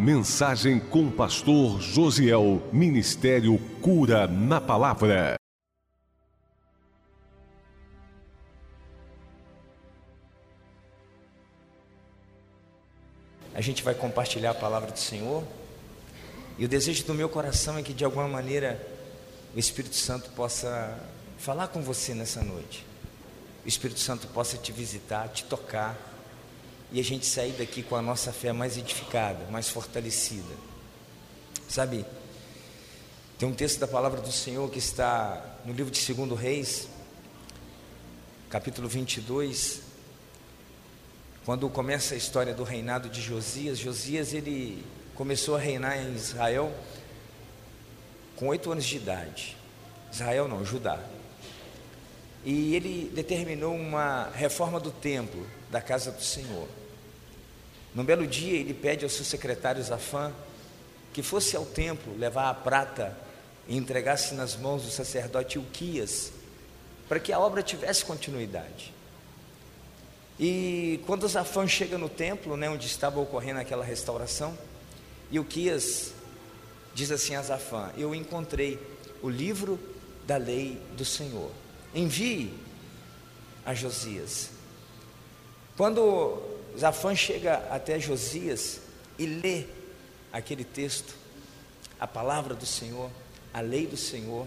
Mensagem com o pastor Josiel. Ministério Cura na Palavra. A gente vai compartilhar a palavra do Senhor. E o desejo do meu coração é que de alguma maneira o Espírito Santo possa falar com você nessa noite. O Espírito Santo possa te visitar, te tocar e a gente sair daqui com a nossa fé mais edificada, mais fortalecida. Sabe, tem um texto da palavra do Senhor que está no livro de 2 Reis, capítulo 22, quando começa a história do reinado de Josias. Josias ele começou a reinar em Israel com oito anos de idade. Israel não, Judá. E ele determinou uma reforma do templo, da casa do Senhor. Num belo dia, ele pede ao seu secretário Zafã que fosse ao templo levar a prata e entregasse nas mãos do sacerdote Ilquias, para que a obra tivesse continuidade. E quando Zafã chega no templo, né, onde estava ocorrendo aquela restauração, Ilquias diz assim a Zafã: Eu encontrei o livro da lei do Senhor. Envie a Josias. Quando Zafã chega até Josias e lê aquele texto, a palavra do Senhor, a lei do Senhor,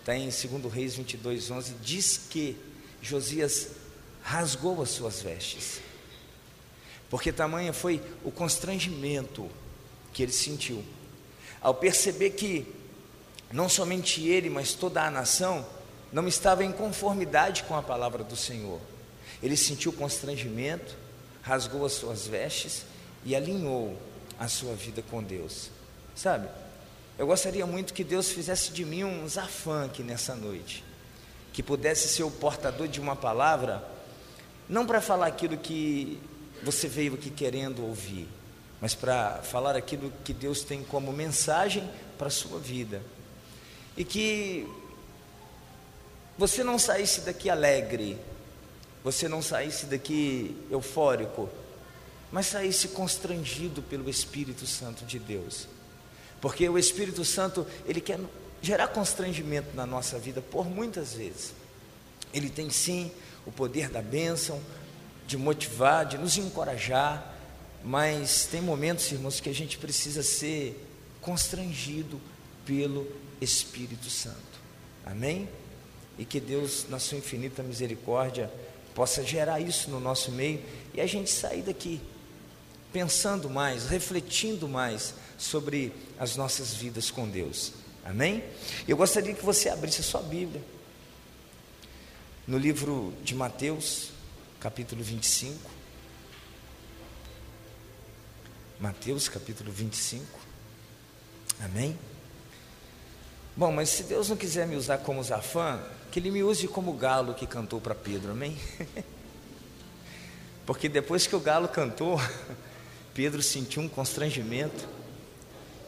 está em 2 Reis 22, 11, diz que Josias rasgou as suas vestes, porque tamanha foi o constrangimento que ele sentiu, ao perceber que não somente ele, mas toda a nação não estava em conformidade com a palavra do Senhor. Ele sentiu constrangimento, rasgou as suas vestes e alinhou a sua vida com Deus. Sabe? Eu gostaria muito que Deus fizesse de mim um zafã aqui nessa noite, que pudesse ser o portador de uma palavra, não para falar aquilo que você veio aqui querendo ouvir, mas para falar aquilo que Deus tem como mensagem para a sua vida. E que você não saísse daqui alegre, você não saísse daqui eufórico, mas saísse constrangido pelo Espírito Santo de Deus. Porque o Espírito Santo, ele quer gerar constrangimento na nossa vida por muitas vezes. Ele tem sim o poder da bênção, de motivar, de nos encorajar, mas tem momentos, irmãos, que a gente precisa ser constrangido pelo Espírito Santo. Amém? E que Deus, na sua infinita misericórdia, possa gerar isso no nosso meio e a gente sair daqui pensando mais, refletindo mais sobre as nossas vidas com Deus. Amém? Eu gostaria que você abrisse a sua Bíblia no livro de Mateus, capítulo 25. Mateus, capítulo 25. Amém? Bom, mas se Deus não quiser me usar como Zafã, que Ele me use como o galo que cantou para Pedro, amém? Porque depois que o galo cantou, Pedro sentiu um constrangimento,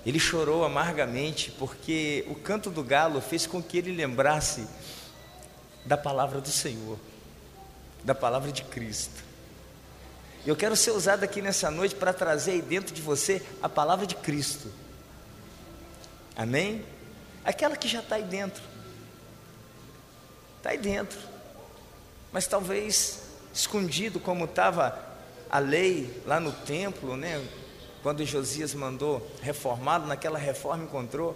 ele chorou amargamente, porque o canto do galo fez com que ele lembrasse da palavra do Senhor, da palavra de Cristo. Eu quero ser usado aqui nessa noite para trazer aí dentro de você a palavra de Cristo. Amém? Aquela que já está aí dentro. Está aí dentro. Mas talvez escondido como estava a lei lá no templo, né? Quando Josias mandou reformado, naquela reforma encontrou.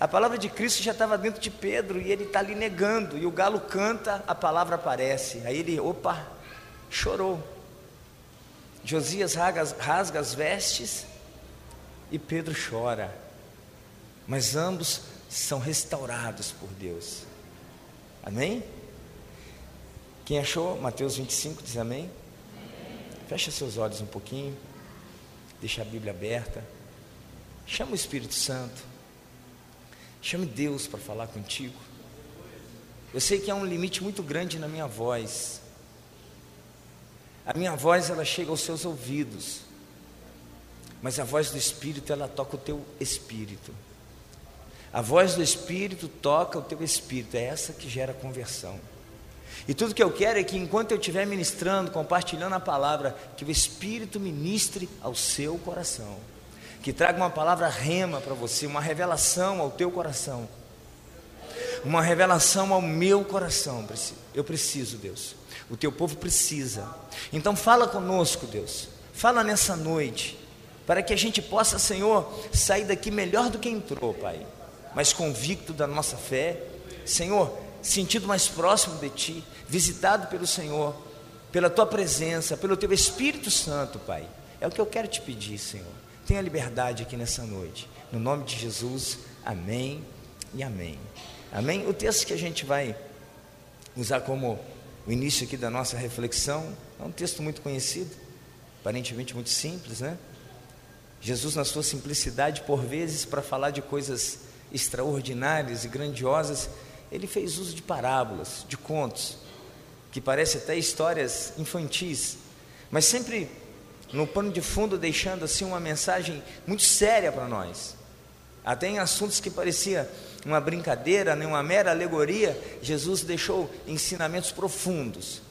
A palavra de Cristo já estava dentro de Pedro e ele está ali negando. E o galo canta, a palavra aparece. Aí ele, opa, chorou. Josias rasga, rasga as vestes e Pedro chora. Mas ambos são restaurados por Deus. Amém? Quem achou? Mateus 25 diz amém. Fecha seus olhos um pouquinho. Deixa a Bíblia aberta. Chama o Espírito Santo. Chame Deus para falar contigo. Eu sei que há um limite muito grande na minha voz. A minha voz ela chega aos seus ouvidos. Mas a voz do Espírito ela toca o teu espírito. A voz do Espírito toca o teu espírito, é essa que gera conversão. E tudo que eu quero é que enquanto eu estiver ministrando, compartilhando a palavra, que o Espírito ministre ao seu coração. que traga uma palavra rema para você, uma revelação ao teu coração. Uma revelação ao meu coração. Eu preciso, Deus. O teu povo precisa. Então fala conosco, Deus. Fala nessa noite, para que a gente possa, Senhor, sair daqui melhor do que entrou, Pai. Mais convicto da nossa fé. Senhor, sentido mais próximo de Ti, visitado pelo Senhor, pela Tua presença, pelo Teu Espírito Santo, Pai. É o que eu quero te pedir, Senhor. Tenha liberdade aqui nessa noite. No nome de Jesus, amém e amém. Amém? O texto que a gente vai usar como o início aqui da nossa reflexão é um texto muito conhecido, aparentemente muito simples, né? Jesus, na sua simplicidade, por vezes, para falar de coisas extraordinárias e grandiosas, ele fez uso de parábolas, de contos, que parecem até histórias infantis, mas sempre no pano de fundo deixando assim uma mensagem muito séria para nós. Até em assuntos que parecia uma brincadeira, nem uma mera alegoria, Jesus deixou ensinamentos profundos.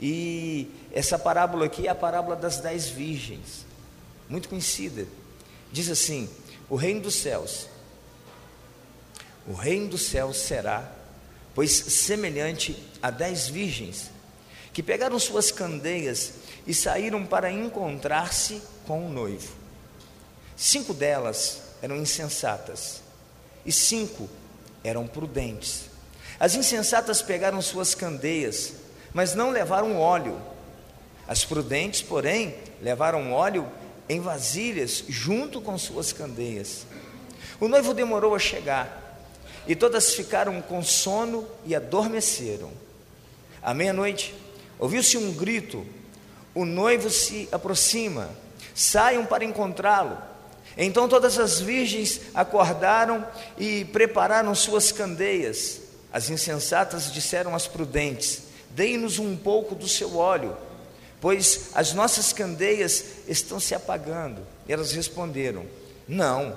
E essa parábola aqui é a parábola das dez virgens, muito conhecida. Diz assim: O reino dos céus, o reino dos céus será, pois semelhante a dez virgens que pegaram suas candeias e saíram para encontrar-se com o noivo. Cinco delas eram insensatas e cinco eram prudentes. As insensatas pegaram suas candeias, mas não levaram óleo. As prudentes, porém, levaram óleo em vasilhas junto com suas candeias. O noivo demorou a chegar, e todas ficaram com sono e adormeceram. À meia-noite, ouviu-se um grito: o noivo se aproxima, saiam para encontrá-lo. Então todas as virgens acordaram e prepararam suas candeias. As insensatas disseram às prudentes: Dei-nos um pouco do seu óleo, pois as nossas candeias estão se apagando. E elas responderam: Não,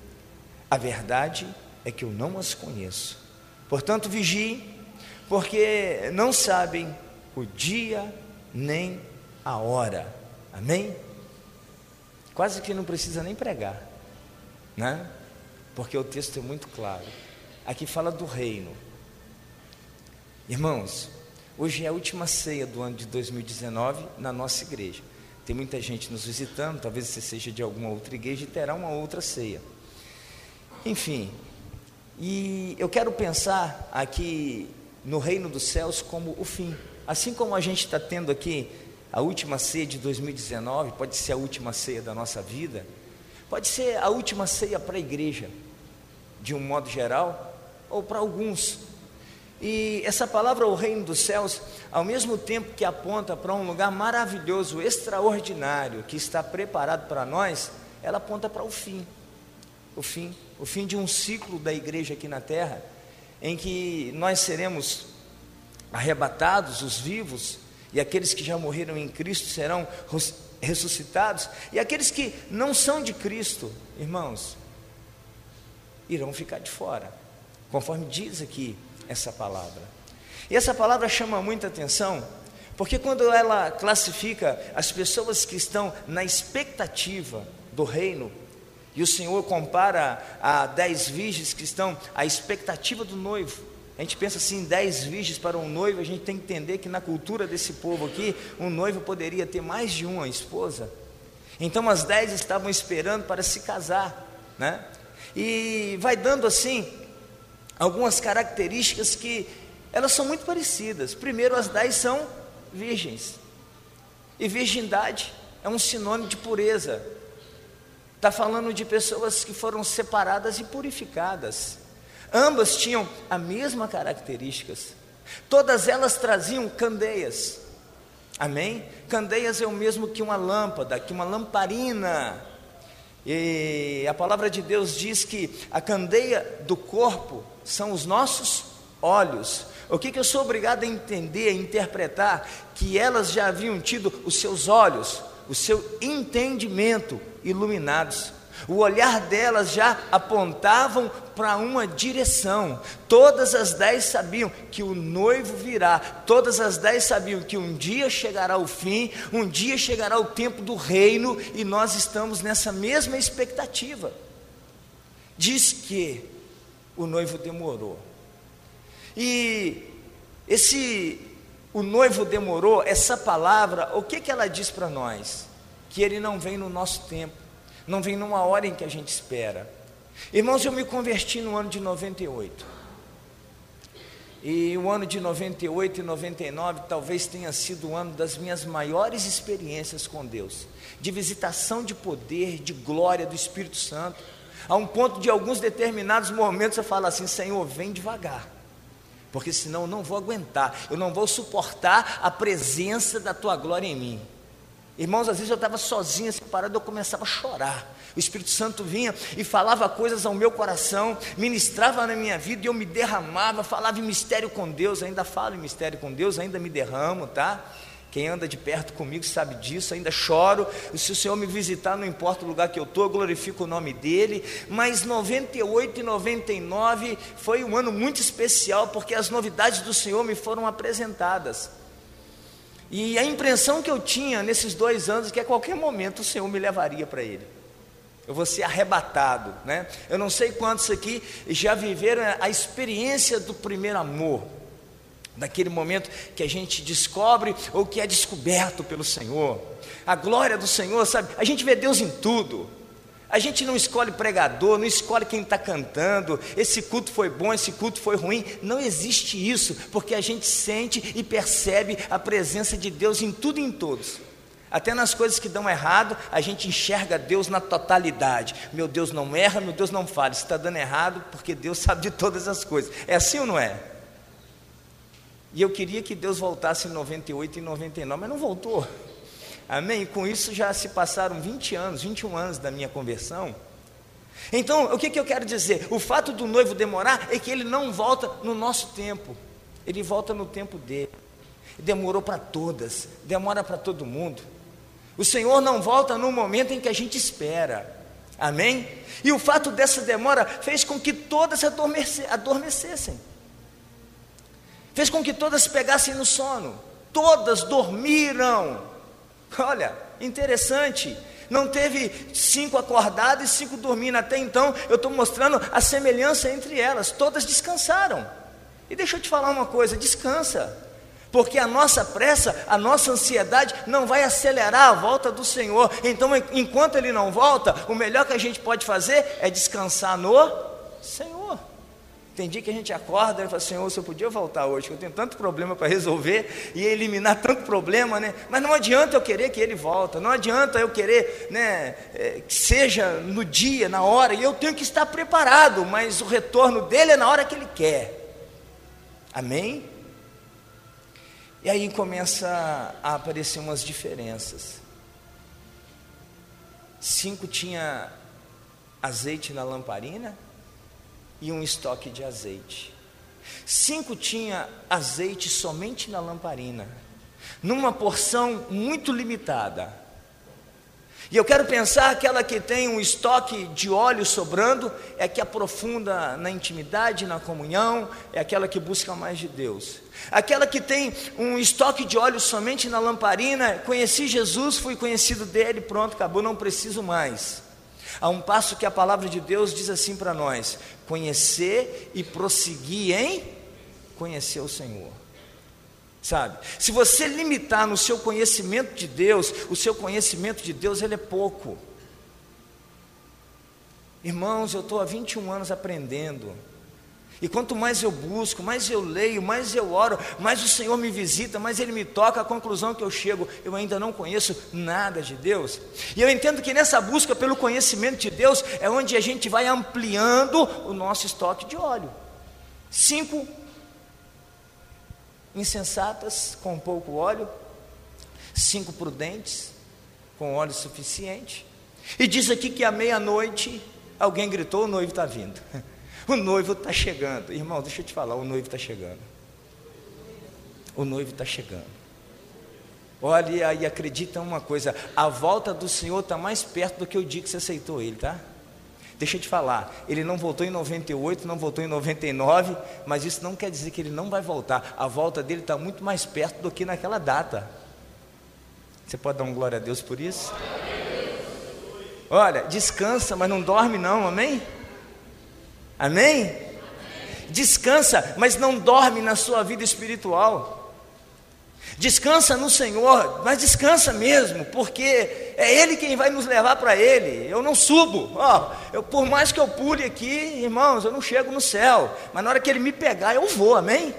A verdade é que eu não as conheço. Portanto, vigiem, porque não sabem o dia nem a hora. Amém? Quase que não precisa nem pregar, né? Porque o texto é muito claro. Aqui fala do reino. Irmãos, hoje é a última ceia do ano de 2019 na nossa igreja. Tem muita gente nos visitando, talvez você seja de alguma outra igreja e terá uma outra ceia. Enfim, e eu quero pensar aqui no reino dos céus como o fim. Assim como a gente está tendo aqui a última ceia de 2019, pode ser a última ceia da nossa vida, pode ser a última ceia para a igreja, de um modo geral, ou para alguns. E essa palavra, o reino dos céus, ao mesmo tempo que aponta para um lugar maravilhoso, extraordinário, que está preparado para nós, ela aponta para o fim. O fim, o fim de um ciclo da igreja aqui na terra, em que nós seremos arrebatados, os vivos, e aqueles que já morreram em Cristo serão ressuscitados, e aqueles que não são de Cristo, irmãos, irão ficar de fora, conforme diz aqui essa palavra. E essa palavra chama muita atenção, porque quando ela classifica as pessoas que estão na expectativa do reino, e o Senhor compara a dez virgens que estão à expectativa do noivo, a gente pensa assim, dez virgens para um noivo, a gente tem que entender que na cultura desse povo aqui, um noivo poderia ter mais de uma esposa. Então as dez estavam esperando para se casar, né? E vai dando assim algumas características que elas são muito parecidas. Primeiro, as dez são virgens. E virgindade é um sinônimo de pureza. Está falando de pessoas que foram separadas e purificadas. Ambas tinham a mesma características. Todas elas traziam candeias. Amém? Candeias é o mesmo que uma lâmpada, que uma lamparina. E a palavra de Deus diz que a candeia do corpo são os nossos olhos. O que, que eu sou obrigado a entender, a interpretar? Que elas já haviam tido os seus olhos, o seu entendimento iluminados. O olhar delas já apontavam para uma direção. Todas as dez sabiam que o noivo virá. Todas as dez sabiam que um dia chegará o fim, um dia chegará o tempo do reino, e nós estamos nessa mesma expectativa. Diz que o noivo demorou. E esse o noivo demorou, essa palavra, o que, que ela diz para nós? Que ele não vem no nosso tempo, não vem numa hora em que a gente espera. Irmãos, eu me converti no ano de 98. E o ano de 98 e 99 talvez tenha sido o ano das minhas maiores experiências com Deus, de visitação de poder, de glória do Espírito Santo, a um ponto de alguns determinados momentos eu falo assim: Senhor, vem devagar porque senão eu não vou aguentar, eu não vou suportar a presença da tua glória em mim. Irmãos, às vezes eu estava sozinho, separado, eu começava a chorar. O Espírito Santo vinha e falava coisas ao meu coração, ministrava na minha vida e eu me derramava, falava em mistério com Deus, ainda falo em mistério com Deus, ainda me derramo, tá? Quem anda de perto comigo sabe disso, ainda choro. E se o Senhor me visitar, não importa o lugar que eu estou, eu glorifico o nome dele. Mas 98 e 99 foi um ano muito especial, porque as novidades do Senhor me foram apresentadas. E a impressão que eu tinha nesses dois anos é que a qualquer momento o Senhor me levaria para Ele. Eu vou ser arrebatado, né? Eu não sei quantos aqui já viveram a experiência do primeiro amor daquele momento que a gente descobre ou que é descoberto pelo Senhor. A glória do Senhor, sabe? A gente vê Deus em tudo. A gente não escolhe pregador, não escolhe quem está cantando, esse culto foi bom, esse culto foi ruim. Não existe isso, porque a gente sente e percebe a presença de Deus em tudo e em todos. Até nas coisas que dão errado, a gente enxerga Deus na totalidade. Meu Deus não erra, meu Deus não falha. Está dando errado, porque Deus sabe de todas as coisas. É assim ou não é? E eu queria que Deus voltasse em 98 e 99, mas não voltou. Amém? Com isso já se passaram 20 anos, 21 anos da minha conversão. Então, o que, que eu quero dizer? O fato do noivo demorar é que ele não volta no nosso tempo, ele volta no tempo dele. Demorou para todas, demora para todo mundo. O Senhor não volta no momento em que a gente espera. Amém? E o fato dessa demora fez com que todas adormecessem fez com que todas pegassem no sono, todas dormiram. Olha, interessante. Não teve cinco acordadas e cinco dormindo. Até então, eu estou mostrando a semelhança entre elas. Todas descansaram. E deixa eu te falar uma coisa: descansa. Porque a nossa pressa, a nossa ansiedade não vai acelerar a volta do Senhor. Então, enquanto Ele não volta, o melhor que a gente pode fazer é descansar no Senhor. Tem dia que a gente acorda e fala, Senhor, se eu podia voltar hoje, que eu tenho tanto problema para resolver e eliminar tanto problema, né? Mas não adianta eu querer que ele volta, não adianta eu querer, né, é, que seja no dia, na hora, e eu tenho que estar preparado, mas o retorno dele é na hora que ele quer. Amém? E aí começa a aparecer umas diferenças. Cinco tinha azeite na lamparina, e um estoque de azeite. Cinco tinha azeite somente na lamparina, numa porção muito limitada. E eu quero pensar aquela que tem um estoque de óleo sobrando, é que aprofunda na intimidade, na comunhão, é aquela que busca mais de Deus. Aquela que tem um estoque de óleo somente na lamparina, conheci Jesus, fui conhecido dele, pronto, acabou, não preciso mais. Há um passo que a palavra de Deus diz assim para nós: conhecer e prosseguir em conhecer o Senhor. Sabe? Se você limitar no seu conhecimento de Deus, o seu conhecimento de Deus ele é pouco. Irmãos, eu estou há 21 anos aprendendo. E quanto mais eu busco, mais eu leio, mais eu oro, mais o Senhor me visita, mais Ele me toca, a conclusão que eu chego, eu ainda não conheço nada de Deus. E eu entendo que nessa busca pelo conhecimento de Deus é onde a gente vai ampliando o nosso estoque de óleo. Cinco insensatas com pouco óleo, cinco prudentes com óleo suficiente, E diz aqui que à meia-noite alguém gritou: o noivo está vindo. O noivo está chegando. Irmão, deixa eu te falar: o noivo está chegando. O noivo está chegando. Olha e acredita uma coisa: a volta do Senhor está mais perto do que o dia que você aceitou Ele, tá? Deixa eu te falar, ele não voltou em 98, não voltou em 99, mas isso não quer dizer que ele não vai voltar. A volta dele está muito mais perto do que naquela data. Você pode dar um glória a Deus por isso? Olha, descansa, mas não dorme não, amém? Amém? Descansa, mas não dorme na sua vida espiritual. Descansa no Senhor, mas descansa mesmo, porque é Ele quem vai nos levar para Ele. Eu não subo, ó, eu, por mais que eu pule aqui, irmãos, eu não chego no céu, mas na hora que Ele me pegar, eu vou, amém?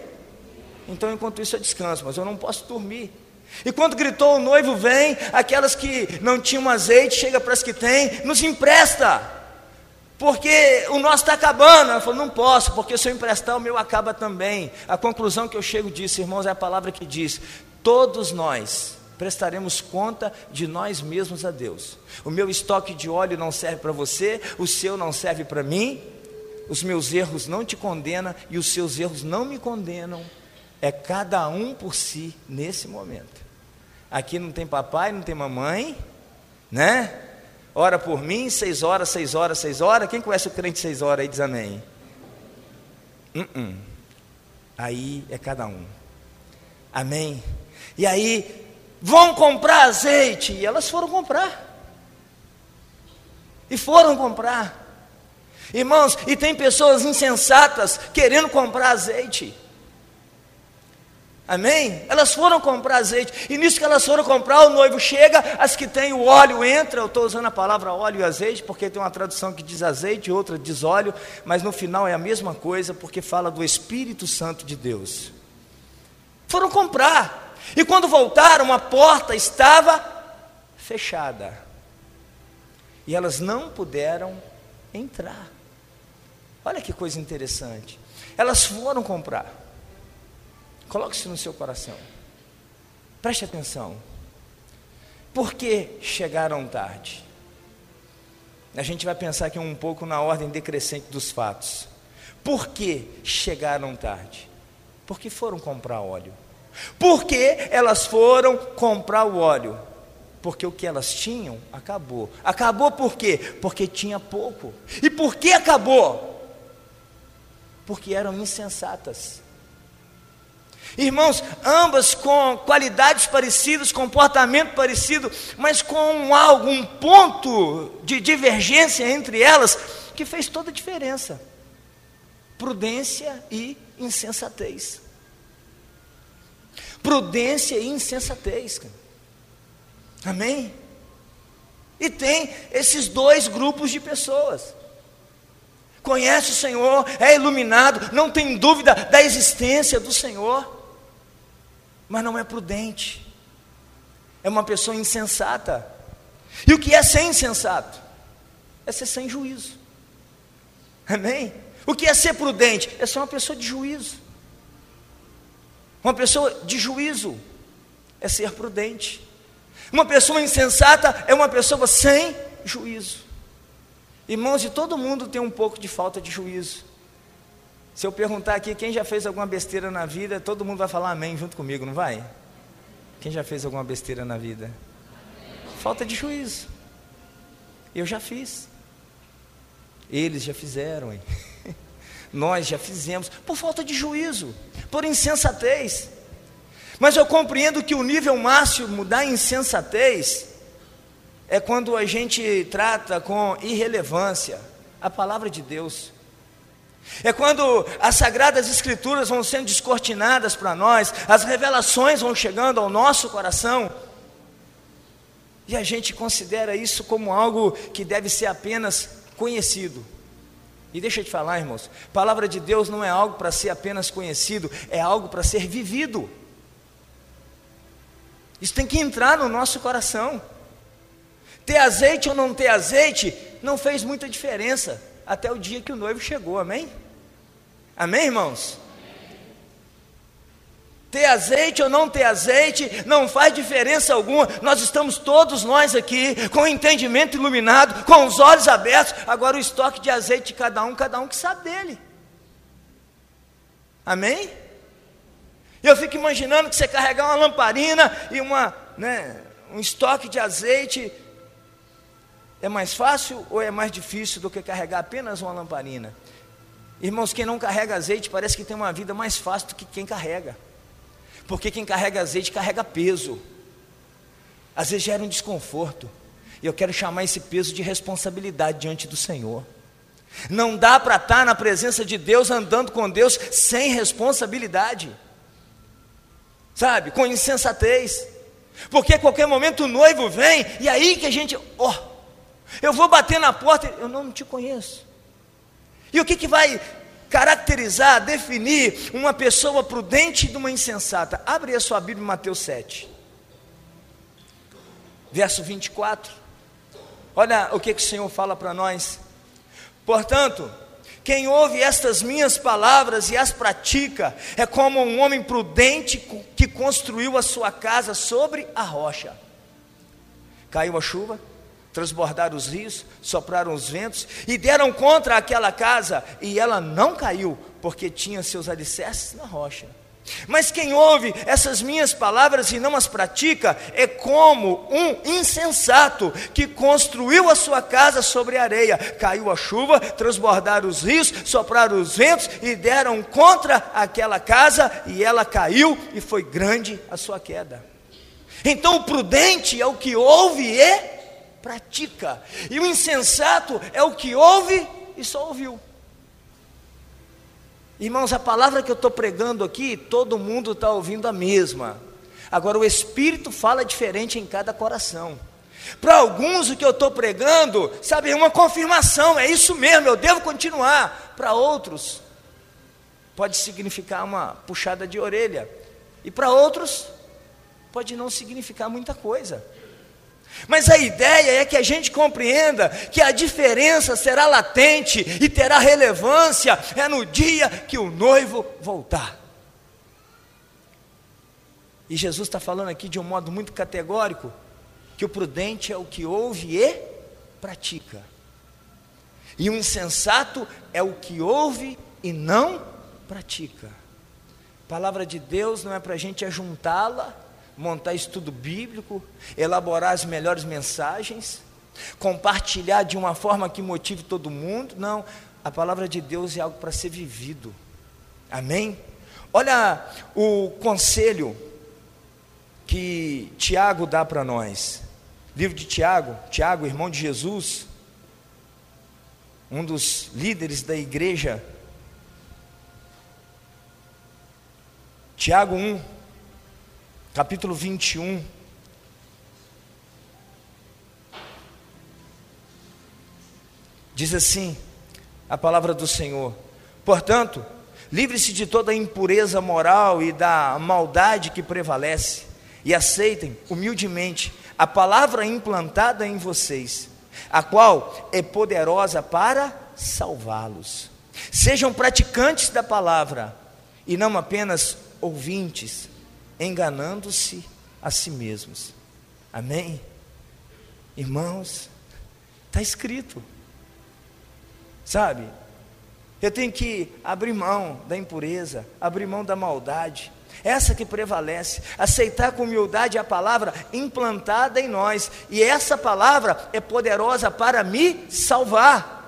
Então, enquanto isso, eu descanso, mas eu não posso dormir. E quando gritou o noivo vem, aquelas que não tinham azeite, chega para as que têm, nos empresta. Porque o nosso está acabando. Ela falou, não posso, porque se eu emprestar, o meu acaba também. A conclusão que eu chego disso, irmãos, é a palavra que diz: todos nós prestaremos conta de nós mesmos a Deus. O meu estoque de óleo não serve para você, o seu não serve para mim, os meus erros não te condenam e os seus erros não me condenam. É cada um por si nesse momento. Aqui não tem papai, não tem mamãe, né? Ora por mim, seis horas, seis horas, seis horas. Quem conhece o crente seis horas aí diz amém? Uh -uh. Aí é cada um. Amém? E aí, vão comprar azeite. E elas foram comprar. E foram comprar. Irmãos, e tem pessoas insensatas querendo comprar azeite. Amém? Elas foram comprar azeite, e nisso que elas foram comprar, o noivo chega, as que têm o óleo entra. Eu estou usando a palavra óleo e azeite, porque tem uma tradução que diz azeite, outra diz óleo, mas no final é a mesma coisa, porque fala do Espírito Santo de Deus. Foram comprar, e quando voltaram, a porta estava fechada, e elas não puderam entrar. Olha que coisa interessante. Elas foram comprar. Coloque isso no seu coração. Preste atenção. Por que chegaram tarde? A gente vai pensar aqui um pouco na ordem decrescente dos fatos. Por que chegaram tarde? Porque foram comprar óleo. Por que elas foram comprar o óleo? Porque o que elas tinham acabou. Acabou por quê? Porque tinha pouco. E por que acabou? Porque eram insensatas. Irmãos, ambas com qualidades parecidas, comportamento parecido, mas com algo, um ponto de divergência entre elas que fez toda a diferença: prudência e insensatez. Prudência e insensatez. Amém? E tem esses dois grupos de pessoas. Conhece o Senhor, é iluminado, não tem dúvida da existência do Senhor mas não é prudente, é uma pessoa insensata. E o que é ser insensato? É ser sem juízo. Amém? O que é ser prudente? É ser uma pessoa de juízo. Uma pessoa de juízo é ser prudente. Uma pessoa insensata é uma pessoa sem juízo. Irmãos, e todo mundo tem um pouco de falta de juízo. Se eu perguntar aqui quem já fez alguma besteira na vida, todo mundo vai falar amém junto comigo, não vai? Quem já fez alguma besteira na vida? Falta de juízo. Eu já fiz. Eles já fizeram, hein? Nós já fizemos, por falta de juízo, por insensatez. Mas eu compreendo que o nível máximo da insensatez é quando a gente trata com irrelevância a palavra de Deus. É quando as sagradas escrituras vão sendo descortinadas para nós, as revelações vão chegando ao nosso coração, e a gente considera isso como algo que deve ser apenas conhecido. E deixa eu te falar, irmãos, palavra de Deus não é algo para ser apenas conhecido, é algo para ser vivido. Isso tem que entrar no nosso coração. Ter azeite ou não ter azeite não fez muita diferença até o dia que o noivo chegou, amém? Amém, irmãos? Ter azeite ou não ter azeite não faz diferença alguma. Nós estamos todos nós aqui com o entendimento iluminado, com os olhos abertos. Agora o estoque de azeite de cada um, cada um que sabe dele. Amém? Eu fico imaginando que você carregar uma lamparina e uma, né, um estoque de azeite é mais fácil ou é mais difícil do que carregar apenas uma lamparina? Irmãos, quem não carrega azeite parece que tem uma vida mais fácil do que quem carrega. Porque quem carrega azeite carrega peso. Às vezes gera um desconforto. E eu quero chamar esse peso de responsabilidade diante do Senhor. Não dá para estar na presença de Deus, andando com Deus, sem responsabilidade. Sabe? Com insensatez. Porque a qualquer momento o noivo vem, e aí que a gente, oh, eu vou bater na porta, eu não te conheço. E o que, que vai caracterizar, definir uma pessoa prudente de uma insensata. Abre a sua Bíblia em Mateus 7, verso 24. Olha o que, que o Senhor fala para nós. Portanto, quem ouve estas minhas palavras e as pratica é como um homem prudente que construiu a sua casa sobre a rocha. Caiu a chuva, transbordaram os rios, sopraram os ventos e deram contra aquela casa, e ela não caiu, porque tinha seus alicerces na rocha. Mas quem ouve essas minhas palavras e não as pratica é como um insensato que construiu a sua casa sobre areia. Caiu a chuva, transbordaram os rios, sopraram os ventos e deram contra aquela casa, e ela caiu, e foi grande a sua queda. Então o prudente é o que ouve e pratica. E o insensato é o que ouve e só ouviu. Irmãos, a palavra que eu estou pregando aqui, todo mundo está ouvindo a mesma. Agora, o Espírito fala diferente em cada coração. Para alguns, o que eu estou pregando, sabe, é uma confirmação, é isso mesmo, eu devo continuar. Para outros, pode significar uma puxada de orelha. E para outros, pode não significar muita coisa. Mas a ideia é que a gente compreenda que a diferença será latente e terá relevância é no dia que o noivo voltar. E Jesus está falando aqui de um modo muito categórico que o prudente é o que ouve e pratica, e o insensato é o que ouve e não pratica. A palavra de Deus não é para a gente ajuntá-la montar estudo bíblico, elaborar as melhores mensagens, compartilhar de uma forma que motive todo mundo. Não, a palavra de Deus é algo para ser vivido. Amém? Olha o conselho que Tiago dá para nós. Livro de Tiago, Tiago, irmão de Jesus, um dos líderes da igreja. Tiago 1, capítulo 21. Diz assim a palavra do Senhor: Portanto, livre-se de toda a impureza moral e da maldade que prevalece, e aceitem humildemente a palavra implantada em vocês, a qual é poderosa para salvá-los. Sejam praticantes da palavra e não apenas ouvintes enganando-se a si mesmos. Amém? Irmãos, está escrito. Sabe? Eu tenho que abrir mão da impureza, abrir mão da maldade, essa que prevalece, aceitar com humildade a palavra implantada em nós, e essa palavra é poderosa para me salvar.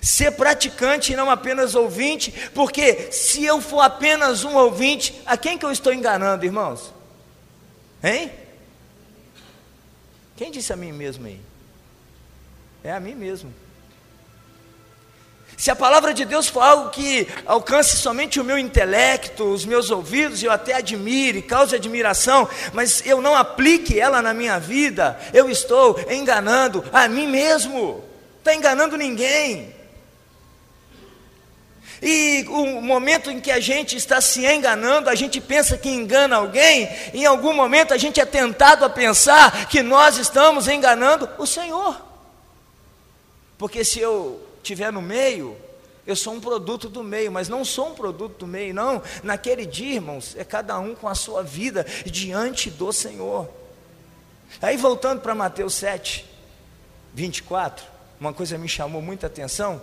Ser praticante e não apenas ouvinte, porque se eu for apenas um ouvinte, a quem que eu estou enganando, irmãos? Hein? Quem disse a mim mesmo aí? É a mim mesmo. Se a palavra de Deus for algo que alcance somente o meu intelecto, os meus ouvidos, eu até admire, cause admiração, mas eu não aplique ela na minha vida, eu estou enganando a mim mesmo, está enganando ninguém. E o momento em que a gente está se enganando, a gente pensa que engana alguém, em algum momento a gente é tentado a pensar que nós estamos enganando o Senhor. Porque se eu estiver no meio, Eu sou um produto do meio, mas não sou um produto do meio, não. Naquele dia, irmãos, é cada um com a sua vida diante do Senhor. Aí voltando para Mateus 7, 24, uma coisa me chamou muita atenção.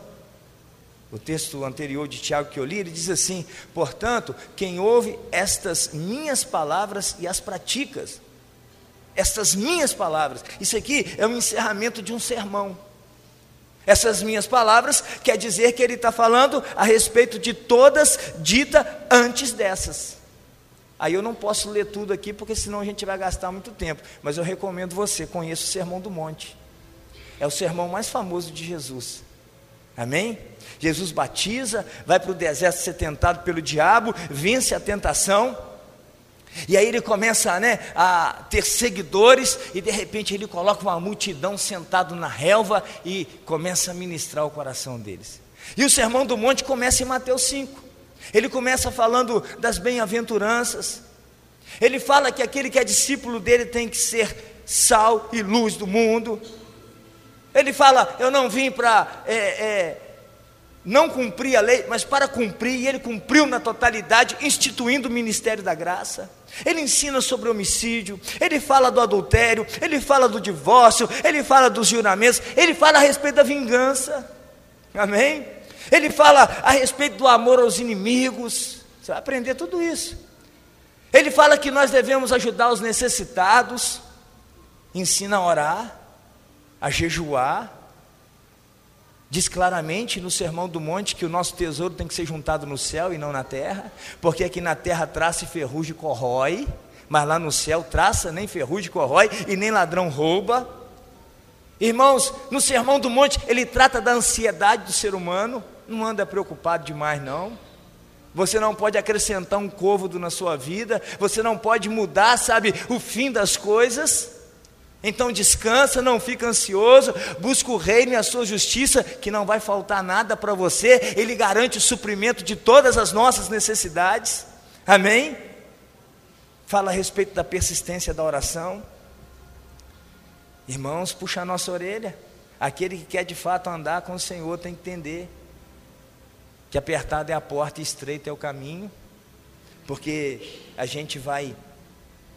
O texto anterior de Tiago que eu li, ele diz assim: Portanto, quem ouve estas minhas palavras e as praticas, estas minhas palavras, isso aqui é o encerramento de um sermão. Essas minhas palavras quer dizer que ele está falando a respeito de todas dita antes dessas. Aí eu não posso ler tudo aqui, porque senão a gente vai gastar muito tempo. Mas eu recomendo você, conheça o Sermão do Monte. É o sermão mais famoso de Jesus. Amém? Jesus batiza, vai para o deserto ser tentado pelo diabo, vence a tentação. E aí ele começa né, a ter seguidores, e de repente ele coloca uma multidão sentado na relva e começa a ministrar o coração deles. E o sermão do monte começa em Mateus 5. Ele começa falando das bem-aventuranças. Ele fala que aquele que é discípulo dele tem que ser sal e luz do mundo. Ele fala: Eu não vim para é, é, não cumprir a lei, mas para cumprir, e ele cumpriu na totalidade, instituindo o ministério da graça. Ele ensina sobre homicídio, ele fala do adultério, ele fala do divórcio, ele fala dos juramentos, ele fala a respeito da vingança. Amém? Ele fala a respeito do amor aos inimigos. Você vai aprender tudo isso. Ele fala que nós devemos ajudar os necessitados, ensina a orar, a jejuar. Diz claramente no Sermão do Monte que o nosso tesouro tem que ser juntado no céu e não na terra, porque aqui na terra traça e ferrugem corrói, mas lá no céu traça nem ferrugem corrói e nem ladrão rouba. Irmãos, no Sermão do Monte ele trata da ansiedade do ser humano, não anda preocupado demais não. Você não pode acrescentar um côvado na sua vida, você não pode mudar, sabe, o fim das coisas. Então descansa, não fica ansioso, busca o reino e a sua justiça, que não vai faltar nada para você, Ele garante o suprimento de todas as nossas necessidades. Amém? Fala a respeito da persistência da oração. Irmãos, puxa a nossa orelha. Aquele que quer de fato andar com o Senhor tem que entender que apertada é a porta e estreito é o caminho, porque a gente vai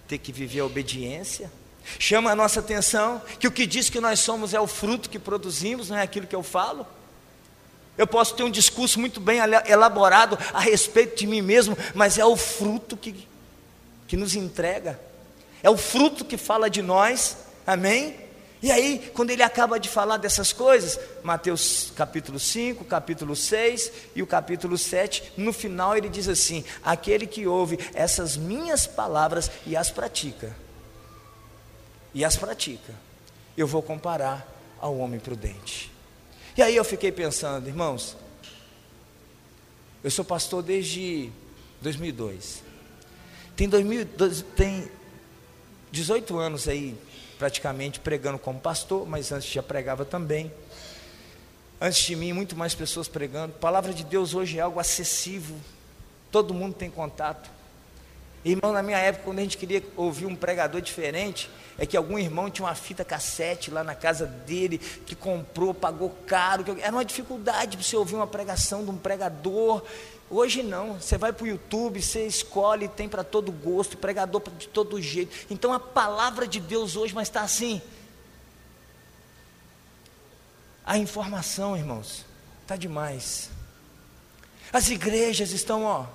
ter que viver a obediência. Chama a nossa atenção que o que diz que nós somos é o fruto que produzimos, não é aquilo que eu falo. Eu posso ter um discurso muito bem elaborado a respeito de mim mesmo, mas é o fruto que, que nos entrega, é o fruto que fala de nós, amém? E aí, quando ele acaba de falar dessas coisas, Mateus capítulo 5, capítulo 6 e o capítulo 7, no final ele diz assim: Aquele que ouve essas minhas palavras e as pratica e as pratica, eu vou comparar ao homem prudente. E aí eu fiquei pensando, irmãos, eu sou pastor desde 2002. Tem, 2000, tem 18 anos aí, praticamente, pregando como pastor, mas antes já pregava também. Antes de mim, muito mais pessoas pregando. A palavra de Deus hoje é algo acessível, todo mundo tem contato. Irmão, na minha época, quando a gente queria ouvir um pregador diferente, é que algum irmão tinha uma fita cassete lá na casa dele, que comprou, pagou caro. Era uma dificuldade para você ouvir uma pregação de um pregador. Hoje não, você vai para o YouTube, você escolhe, tem para todo gosto, pregador de todo jeito. Então a palavra de Deus hoje, mas está assim. A informação, irmãos, está demais. As igrejas estão, ó,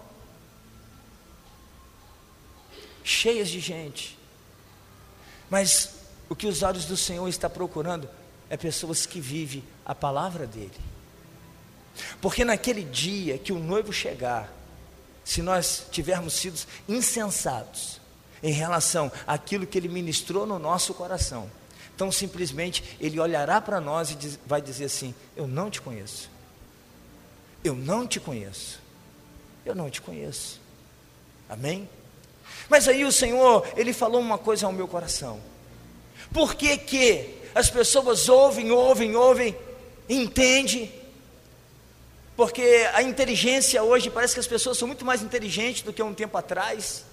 cheias de gente. Mas o que os olhos do Senhor está procurando é pessoas que vivem a palavra dele. Porque naquele dia que o noivo chegar, se nós tivermos sido insensatos em relação àquilo que ele ministrou no nosso coração, então simplesmente ele olhará para nós e vai dizer assim: Eu não te conheço. Eu não te conheço. Eu não te conheço. Amém? Mas aí o Senhor, Ele falou uma coisa ao meu coração. Por que que as pessoas ouvem, ouvem, ouvem, entendem? Porque a inteligência hoje, parece que as pessoas são muito mais inteligentes do que um tempo atrás.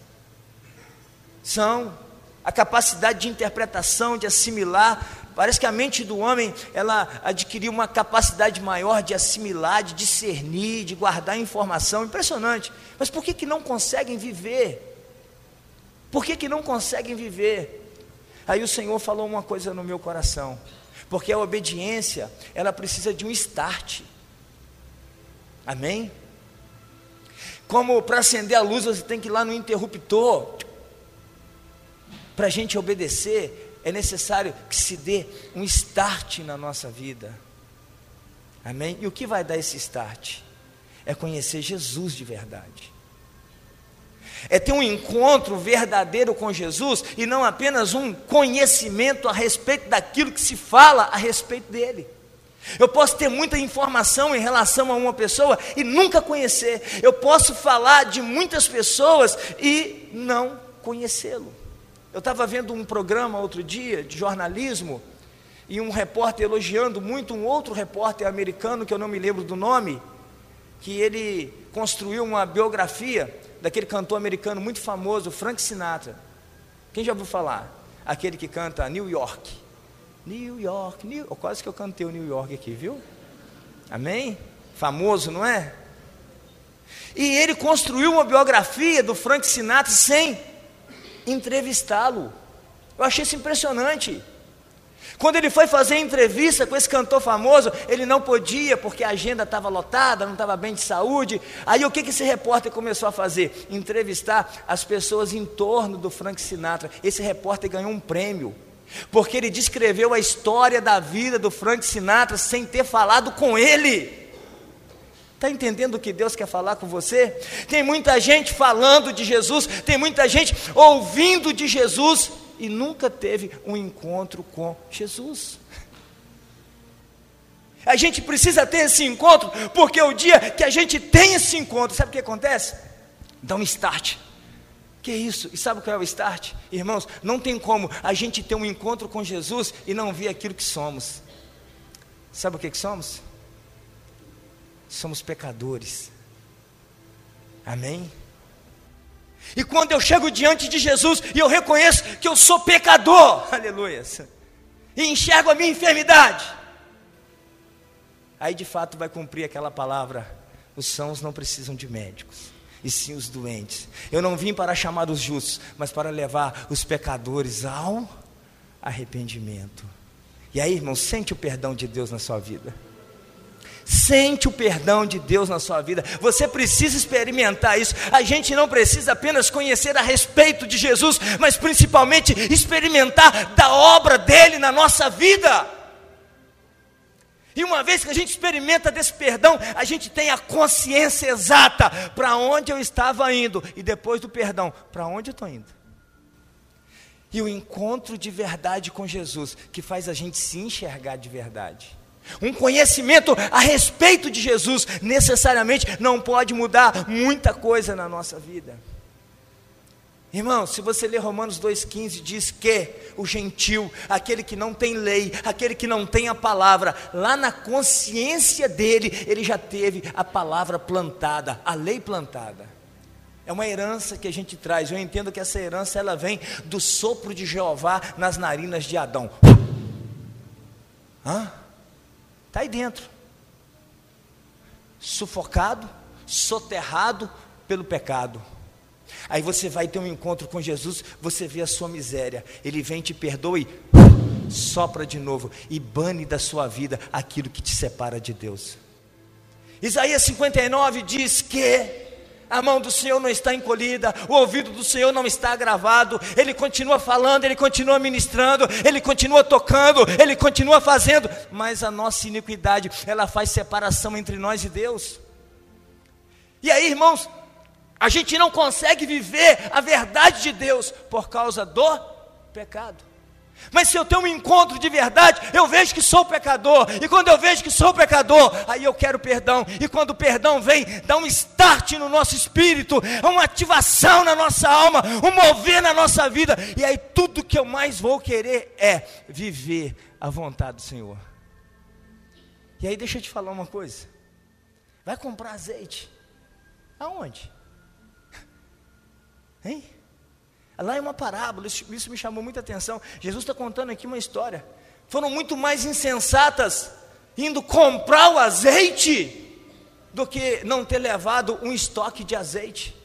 São. A capacidade de interpretação, de assimilar, Parece que a mente do homem ela adquiriu uma capacidade maior de assimilar, de discernir, de guardar informação, impressionante. Mas por que, que não conseguem viver? Por que, que não conseguem viver? Aí o Senhor falou uma coisa no meu coração, porque a obediência ela precisa de um start. Amém? Como para acender a luz você tem que ir lá no interruptor. Para a gente obedecer, é necessário que se dê um start na nossa vida. Amém? E o que vai dar esse start? É conhecer Jesus de verdade. É ter um encontro verdadeiro com Jesus e não apenas um conhecimento a respeito daquilo que se fala a respeito dele. Eu posso ter muita informação em relação a uma pessoa e nunca conhecer. Eu posso falar de muitas pessoas e não conhecê-lo. Eu estava vendo um programa outro dia de jornalismo e um repórter elogiando muito um outro repórter americano que eu não me lembro do nome, que ele construiu uma biografia daquele cantor americano muito famoso, Frank Sinatra. Quem já ouviu falar? Aquele que canta New York. New York, New York. Quase que eu cantei o New York aqui, viu? Amém? Famoso, não é? E ele construiu uma biografia do Frank Sinatra sem entrevistá-lo. Eu achei isso impressionante. Quando ele foi fazer entrevista com esse cantor famoso, ele não podia porque a agenda estava lotada, não estava bem de saúde. Aí o que, que esse repórter começou a fazer? Entrevistar as pessoas em torno do Frank Sinatra. Esse repórter ganhou um prêmio, porque ele descreveu a história da vida do Frank Sinatra sem ter falado com ele. Está entendendo o que Deus quer falar com você? Tem muita gente falando de Jesus, tem muita gente ouvindo de Jesus e nunca teve um encontro com Jesus. A gente precisa ter esse encontro, porque o dia que a gente tem esse encontro, sabe o que acontece? Dá um start. Que isso? E sabe qual é o start? Irmãos, não tem como a gente ter um encontro com Jesus e não ver aquilo que somos. Sabe o que, que somos? somos pecadores. Amém? E quando eu chego diante de Jesus e eu reconheço que eu sou pecador, aleluia, e enxergo a minha enfermidade, aí de fato vai cumprir aquela palavra: os sãos não precisam de médicos, e sim os doentes. Eu não vim para chamar os justos, mas para levar os pecadores ao arrependimento. E aí, irmão, sente o perdão de Deus na sua vida. Sente o perdão de Deus na sua vida. Você precisa experimentar isso. A gente não precisa apenas conhecer a respeito de Jesus, mas principalmente experimentar da obra dele na nossa vida. E uma vez que a gente experimenta desse perdão, a gente tem a consciência exata para onde eu estava indo e depois do perdão, para onde eu estou indo. E o encontro de verdade com Jesus, que faz a gente se enxergar de verdade. Um conhecimento a respeito de Jesus necessariamente não pode mudar muita coisa na nossa vida. Irmão, se você ler Romanos 2,15, diz que o gentil, aquele que não tem lei, aquele que não tem a palavra, lá na consciência dele, ele já teve a palavra plantada, a lei plantada. É uma herança que a gente traz. Eu entendo que essa herança ela vem do sopro de Jeová nas narinas de Adão. Hã? Está aí dentro. Sufocado, soterrado pelo pecado. Aí você vai ter um encontro com Jesus, você vê a sua miséria, ele vem, te perdoa e sopra de novo e bane da sua vida aquilo que te separa de Deus. Isaías 59 diz que a mão do Senhor não está encolhida, o ouvido do Senhor não está agravado, Ele continua falando, Ele continua ministrando, Ele continua tocando, Ele continua fazendo, mas a nossa iniquidade, ela faz separação entre nós e Deus. E aí, irmãos, a gente não consegue viver a verdade de Deus por causa do pecado. Mas se eu tenho um encontro de verdade, eu vejo que sou pecador. E quando eu vejo que sou pecador, aí eu quero perdão. E quando o perdão vem, dá um start no nosso espírito, uma ativação na nossa alma, um mover na nossa vida. E aí tudo que eu mais vou querer é viver a vontade do Senhor. E aí deixa eu te falar uma coisa. Vai comprar azeite. Aonde? Hein? Lá é uma parábola, isso, isso me chamou muita atenção. Jesus está contando aqui uma história. foram muito mais insensatas indo comprar o azeite do que não ter levado um estoque de azeite.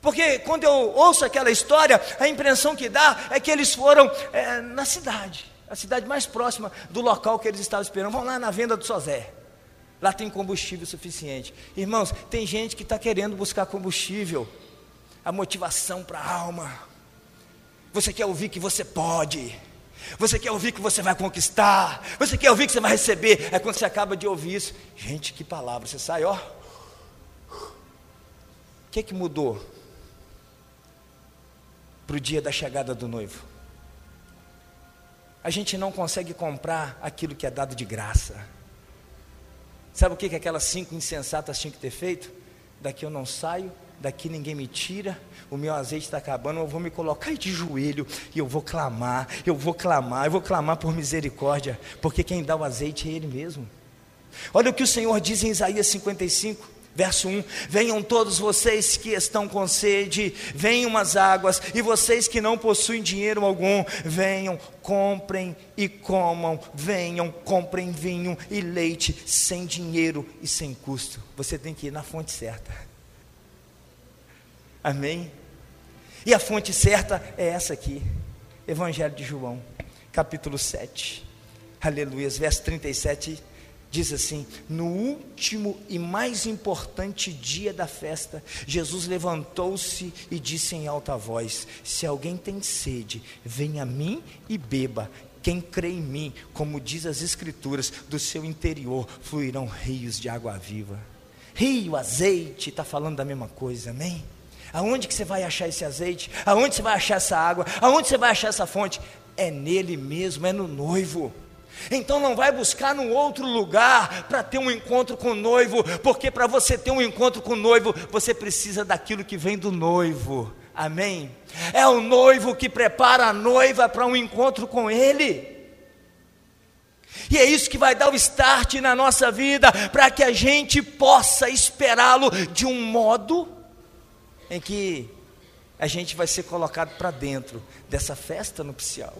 Porque quando eu ouço aquela história, a impressão que dá é que eles foram é, na cidade, a cidade mais próxima do local que eles estavam esperando. Vão lá na venda do Sozé. Lá tem combustível suficiente. Irmãos, tem gente que está querendo buscar combustível, a motivação para a alma. Você quer ouvir que você pode. Você quer ouvir que você vai conquistar. Você quer ouvir que você vai receber. É quando você acaba de ouvir isso. Gente, que palavra. Você sai, ó. O que, que mudou para o dia da chegada do noivo? A gente não consegue comprar aquilo que é dado de graça. Sabe o que, que aquelas cinco insensatas tinham que ter feito? Daqui eu não saio, daqui ninguém me tira, o meu azeite está acabando, eu vou me colocar de joelho e eu vou clamar, eu vou clamar, eu vou clamar por misericórdia, porque quem dá o azeite é Ele mesmo. Olha o que o Senhor diz em Isaías 55. Verso 1: Venham todos vocês que estão com sede, venham as águas, e vocês que não possuem dinheiro algum, venham, comprem e comam, venham, comprem vinho e leite, sem dinheiro e sem custo. Você tem que ir na fonte certa. Amém? E a fonte certa é essa aqui, Evangelho de João, capítulo 7. Aleluia, verso 37 diz assim: No último e mais importante dia da festa, Jesus levantou-se e disse em alta voz: Se alguém tem sede, venha a mim e beba. Quem crê em mim, como diz as Escrituras, do seu interior fluirão rios de água viva. Rio, azeite, está falando da mesma coisa, amém? Aonde que você vai achar esse azeite? Aonde você vai achar essa água? Aonde você vai achar essa fonte? É nele mesmo, é no noivo. Então não vai buscar num outro lugar para ter um encontro com o noivo, porque para você ter um encontro com o noivo, você precisa daquilo que vem do noivo. Amém? É o noivo que prepara a noiva para um encontro com ele. E é isso que vai dar o start na nossa vida, para que a gente possa esperá-lo de um modo em que a gente vai ser colocado para dentro dessa festa nupcial.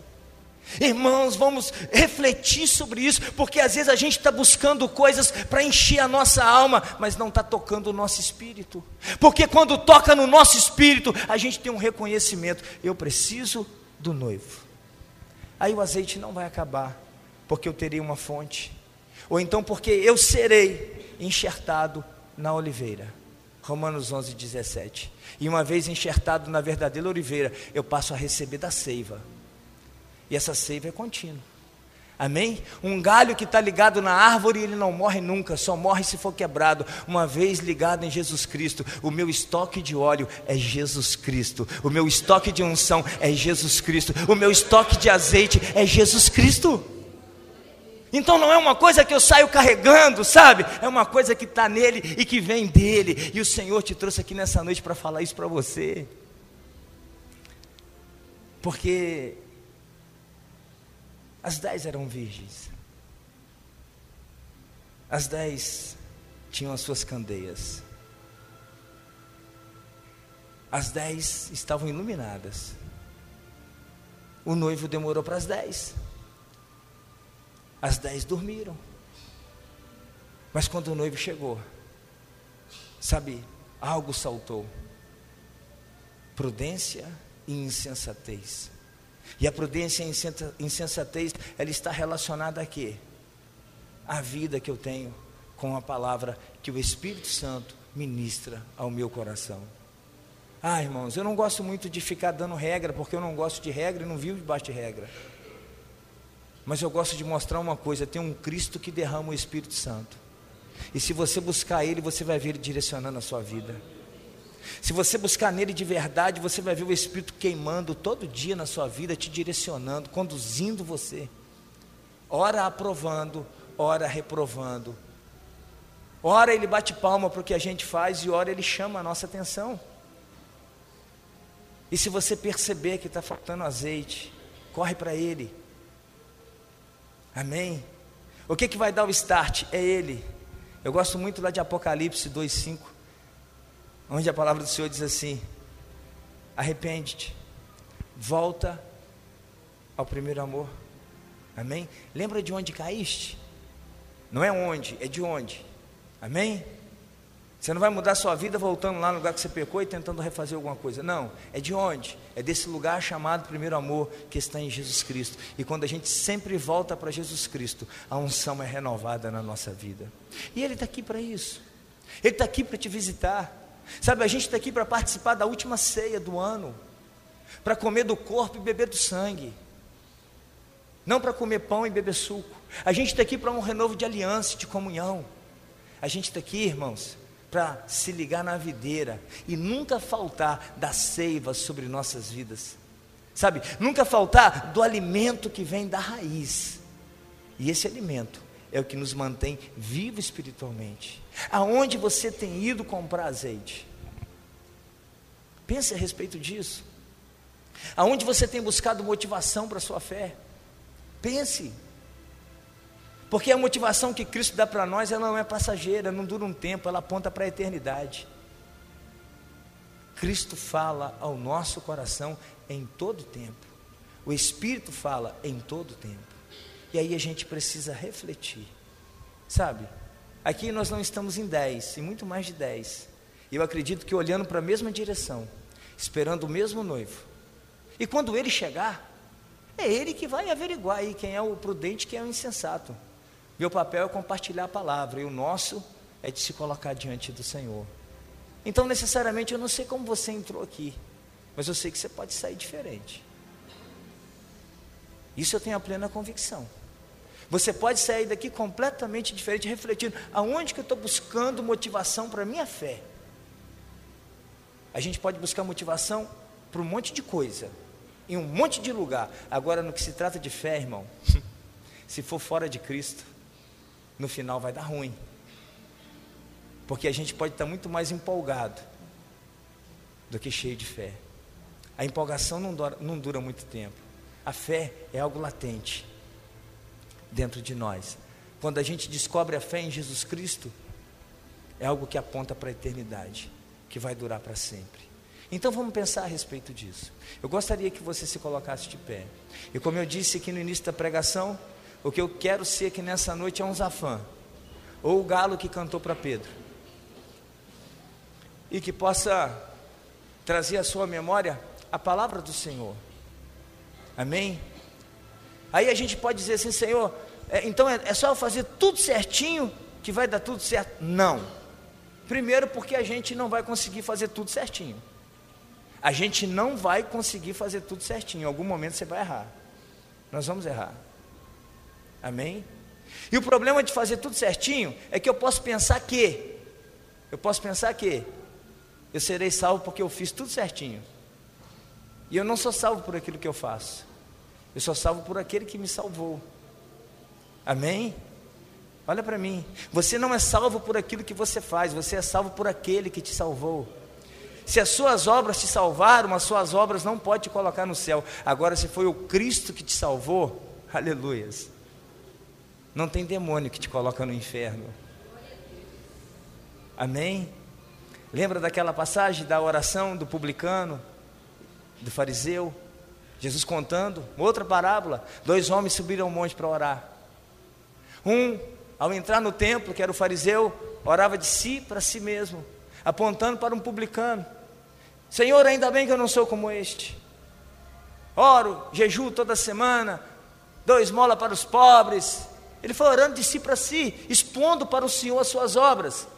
Irmãos, vamos refletir sobre isso, porque às vezes a gente está buscando coisas para encher a nossa alma, mas não está tocando o nosso espírito. Porque quando toca no nosso espírito, a gente tem um reconhecimento: eu preciso do noivo. Aí o azeite não vai acabar, porque eu terei uma fonte, ou então porque eu serei enxertado na oliveira. Romanos 11, 17. E uma vez enxertado na verdadeira oliveira, eu passo a receber da seiva e essa seiva é contínua. Amém? Um galho que está ligado na árvore, ele não morre nunca, só morre se for quebrado. Uma vez ligado em Jesus Cristo, o meu estoque de óleo é Jesus Cristo, o meu estoque de unção é Jesus Cristo, o meu estoque de azeite é Jesus Cristo. Então não é uma coisa que eu saio carregando, sabe? É uma coisa que está nele e que vem dele. E o Senhor te trouxe aqui nessa noite para falar isso para você. Porque as dez eram virgens. As dez tinham as suas candeias. As dez estavam iluminadas. O noivo demorou para as dez. As dez dormiram. Mas quando o noivo chegou, sabe, algo saltou: prudência e insensatez. E a prudência e insensatez, ela está relacionada a quê? A vida que eu tenho com a palavra que o Espírito Santo ministra ao meu coração. Ah, irmãos, eu não gosto muito de ficar dando regra, porque eu não gosto de regra e não vivo debaixo de regra. Mas eu gosto de mostrar uma coisa: tem um Cristo que derrama o Espírito Santo. E se você buscar Ele, você vai ver Ele direcionando a sua vida. Se você buscar nele de verdade, você vai ver o Espírito queimando todo dia na sua vida, te direcionando, conduzindo você. Ora aprovando, ora reprovando. Ora ele bate palma para o que a gente faz e ora ele chama a nossa atenção. E se você perceber que está faltando azeite, corre para ele. Amém? O que, que vai dar o start? É ele. Eu gosto muito lá de Apocalipse 2,5 onde a palavra do Senhor diz assim: arrepende-te, volta ao primeiro amor. Amém? Lembra de onde caíste? Não é onde, é de onde. Amém? Você não vai mudar sua vida voltando lá no lugar que você pecou e tentando refazer alguma coisa. Não, é de onde? É desse lugar chamado primeiro amor que está em Jesus Cristo. E quando a gente sempre volta para Jesus Cristo, a unção é renovada na nossa vida. E Ele está aqui para isso. Ele está aqui para te visitar. Sabe, a gente está aqui para participar da última ceia do ano, para comer do corpo e beber do sangue, não para comer pão e beber suco. A gente está aqui para um renovo de aliança, de comunhão. A gente está aqui, irmãos, para se ligar na videira e nunca faltar da seiva sobre nossas vidas. Sabe? Nunca faltar do alimento que vem da raiz. E esse alimento é o que nos mantém vivos espiritualmente. Aonde você tem ido comprar azeite? Pense a respeito disso. Aonde você tem buscado motivação para a sua fé? Pense. Porque a motivação que Cristo dá para nós, ela não é passageira, não dura um tempo, ela aponta para a eternidade. Cristo fala ao nosso coração em todo tempo. O Espírito fala em todo tempo. E aí a gente precisa refletir. Sabe? Aqui nós não estamos em dez, em muito mais de dez. E eu acredito que olhando para a mesma direção, esperando o mesmo noivo. E quando ele chegar, é ele que vai averiguar aí quem é o prudente, quem é o insensato. Meu papel é compartilhar a palavra e o nosso é de se colocar diante do Senhor. Então, necessariamente, eu não sei como você entrou aqui, mas eu sei que você pode sair diferente. Isso eu tenho a plena convicção. Você pode sair daqui completamente diferente, refletindo aonde que eu estou buscando motivação para a minha fé. A gente pode buscar motivação para um monte de coisa, em um monte de lugar. Agora, no que se trata de fé, irmão, se for fora de Cristo, no final vai dar ruim. Porque a gente pode estar muito mais empolgado do que cheio de fé. A empolgação não dura, não dura muito tempo. A fé é algo latente dentro de nós. Quando a gente descobre a fé em Jesus Cristo, é algo que aponta para a eternidade, que vai durar para sempre. Então vamos pensar a respeito disso. Eu gostaria que você se colocasse de pé. E como eu disse aqui no início da pregação, o que eu quero ser que nessa noite é um Zafã, ou o galo que cantou para Pedro, e que possa trazer à sua memória a palavra do Senhor. Amém? Aí a gente pode dizer assim, Senhor, é, então é, é só eu fazer tudo certinho que vai dar tudo certo? Não. Primeiro, porque a gente não vai conseguir fazer tudo certinho. A gente não vai conseguir fazer tudo certinho. Em algum momento você vai errar. Nós vamos errar. Amém? E o problema de fazer tudo certinho é que eu posso pensar que, eu posso pensar que eu serei salvo porque eu fiz tudo certinho. E eu não sou salvo por aquilo que eu faço. Eu sou salvo por aquele que me salvou. Amém? Olha para mim. Você não é salvo por aquilo que você faz, você é salvo por aquele que te salvou. Se as suas obras te salvaram, as suas obras não podem te colocar no céu. Agora, se foi o Cristo que te salvou, aleluias. Não tem demônio que te coloca no inferno. Amém? Lembra daquela passagem da oração do publicano, do fariseu? Jesus contando, outra parábola: dois homens subiram ao monte para orar. Um, ao entrar no templo, que era o fariseu, orava de si para si mesmo, apontando para um publicano: Senhor, ainda bem que eu não sou como este. Oro, jejuo toda semana, dou esmola para os pobres, ele foi orando de si para si, expondo para o Senhor as suas obras.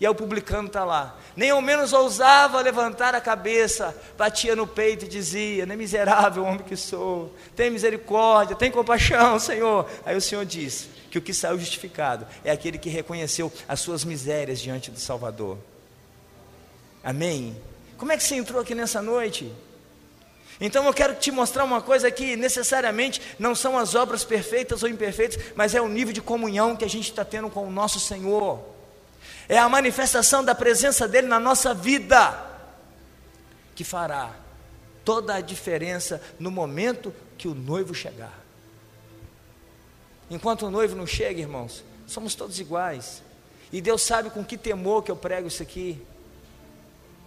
E aí o publicano está lá. Nem ao menos ousava levantar a cabeça, batia no peito e dizia: Nem miserável homem que sou, tem misericórdia, tem compaixão, Senhor. Aí o Senhor diz que o que saiu justificado é aquele que reconheceu as suas misérias diante do Salvador. Amém? Como é que você entrou aqui nessa noite? Então eu quero te mostrar uma coisa que necessariamente não são as obras perfeitas ou imperfeitas, mas é o nível de comunhão que a gente está tendo com o nosso Senhor. É a manifestação da presença dele na nossa vida que fará toda a diferença no momento que o noivo chegar. Enquanto o noivo não chega, irmãos, somos todos iguais. E Deus sabe com que temor que eu prego isso aqui.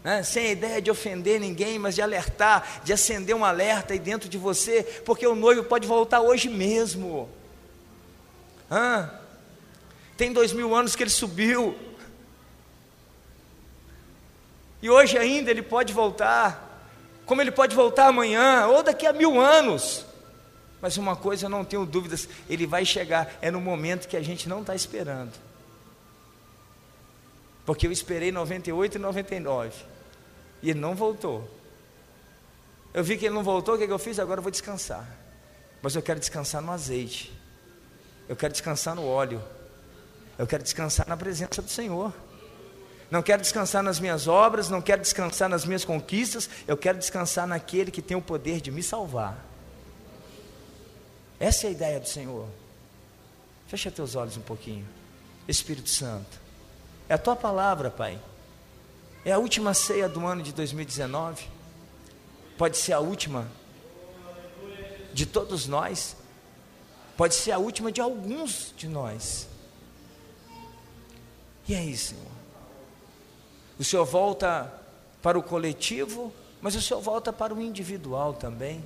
Né, sem a ideia de ofender ninguém, mas de alertar, de acender um alerta aí dentro de você, porque o noivo pode voltar hoje mesmo. Hã? Tem dois mil anos que ele subiu, e hoje ainda ele pode voltar, como ele pode voltar amanhã, ou daqui a mil anos. Mas uma coisa eu não tenho dúvidas, ele vai chegar, é no momento que a gente não está esperando. Porque eu esperei 98 e 99. E ele não voltou. Eu vi que ele não voltou, o que, que eu fiz? Agora eu vou descansar. Mas eu quero descansar no azeite. Eu quero descansar no óleo. Eu quero descansar na presença do Senhor. Não quero descansar nas minhas obras, não quero descansar nas minhas conquistas, eu quero descansar naquele que tem o poder de me salvar. Essa é a ideia do Senhor. Fecha teus olhos um pouquinho. Espírito Santo, é a tua palavra, Pai. É a última ceia do ano de 2019. Pode ser a última de todos nós. Pode ser a última de alguns de nós. E aí, Senhor? O Senhor volta para o coletivo, mas o Senhor volta para o individual também.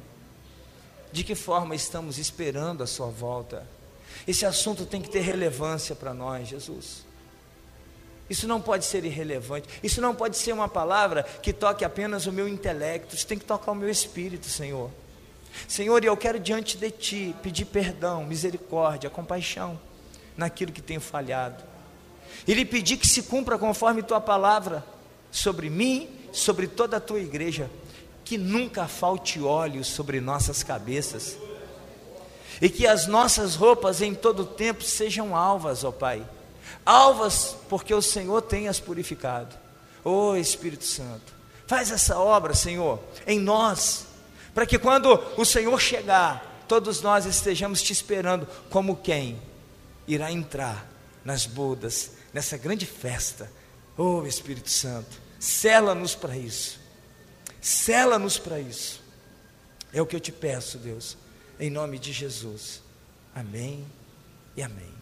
De que forma estamos esperando a Sua volta? Esse assunto tem que ter relevância para nós, Jesus. Isso não pode ser irrelevante. Isso não pode ser uma palavra que toque apenas o meu intelecto. Isso tem que tocar o meu espírito, Senhor. Senhor, eu quero diante de Ti pedir perdão, misericórdia, compaixão naquilo que tenho falhado e lhe pedir que se cumpra conforme tua palavra sobre mim, sobre toda a tua igreja, que nunca falte óleo sobre nossas cabeças, e que as nossas roupas em todo o tempo sejam alvas, ó Pai, alvas porque o Senhor tem as purificado. Ó oh, Espírito Santo, faz essa obra, Senhor, em nós, para que quando o Senhor chegar, todos nós estejamos te esperando como quem irá entrar nas bodas nessa grande festa. Oh Espírito Santo, sela-nos para isso. Sela-nos para isso. É o que eu te peço, Deus, em nome de Jesus. Amém e amém.